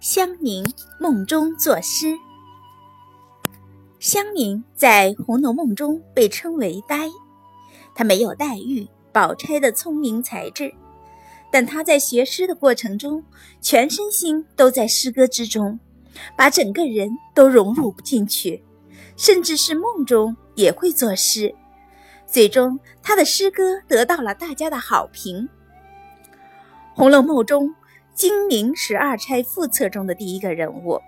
香凝梦中作诗。香凝在《红楼梦》中被称为呆，她没有黛玉、宝钗的聪明才智，但她在学诗的过程中，全身心都在诗歌之中，把整个人都融入进去，甚至是梦中也会作诗。最终，她的诗歌得到了大家的好评。《红楼梦》中。金陵十二钗副册中的第一个人物，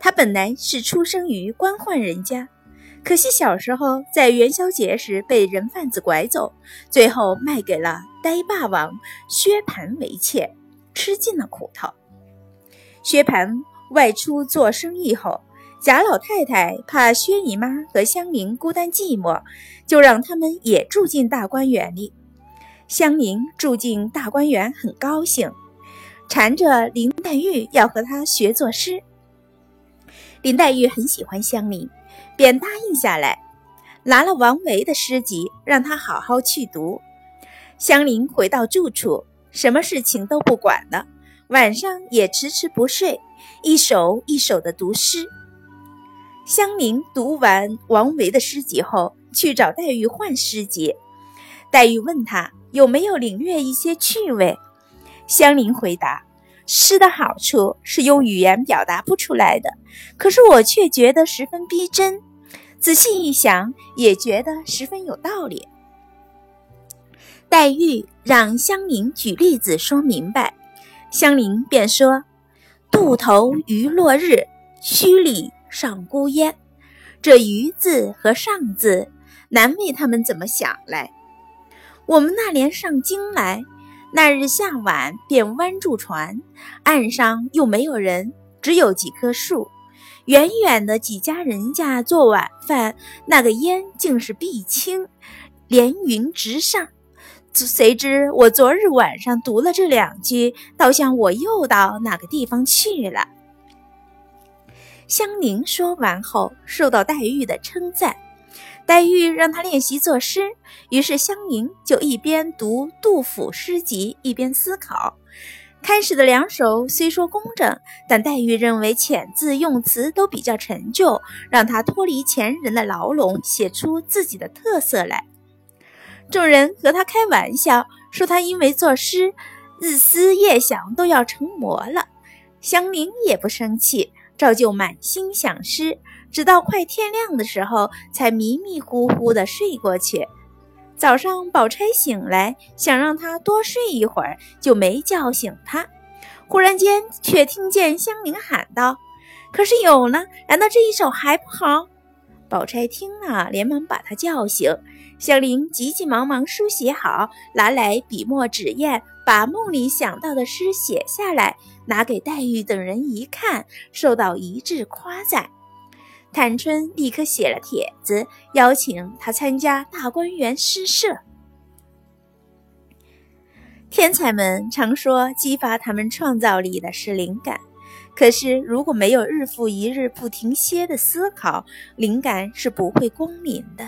他本来是出生于官宦人家，可惜小时候在元宵节时被人贩子拐走，最后卖给了呆霸王薛蟠为妾，吃尽了苦头。薛蟠外出做生意后，贾老太太怕薛姨妈和香菱孤单寂寞，就让他们也住进大观园里。香菱住进大观园，很高兴。缠着林黛玉要和他学作诗，林黛玉很喜欢香菱，便答应下来，拿了王维的诗集让他好好去读。香菱回到住处，什么事情都不管了，晚上也迟迟不睡，一首一首的读诗。香菱读完王维的诗集后，去找黛玉换诗集。黛玉问他有没有领略一些趣味。香菱回答：“诗的好处是用语言表达不出来的，可是我却觉得十分逼真。仔细一想，也觉得十分有道理。”黛玉让香菱举例子说明白，香菱便说：“渡头余落日，墟里上孤烟。”这“余”字和“上”字，难为他们怎么想来。我们那年上京来。那日下晚，便弯住船，岸上又没有人，只有几棵树。远远的几家人家做晚饭，那个烟竟是碧青，连云直上。谁知我昨日晚上读了这两句，倒像我又到哪个地方去了。香菱说完后，受到黛玉的称赞。黛玉让他练习作诗，于是香凝就一边读杜甫诗集，一边思考。开始的两首虽说工整，但黛玉认为遣字用词都比较陈旧，让他脱离前人的牢笼，写出自己的特色来。众人和他开玩笑，说他因为作诗，日思夜想都要成魔了。香菱也不生气，照旧满心想诗。直到快天亮的时候，才迷迷糊糊地睡过去。早上，宝钗醒来，想让他多睡一会儿，就没叫醒他。忽然间，却听见香菱喊道：“可是有呢，难道这一首还不好？”宝钗听了，连忙把他叫醒。香菱急急忙忙书写好，拿来笔墨纸砚，把梦里想到的诗写下来，拿给黛玉等人一看，受到一致夸赞。探春立刻写了帖子，邀请他参加大观园诗社。天才们常说，激发他们创造力的是灵感，可是如果没有日复一日不停歇的思考，灵感是不会光临的。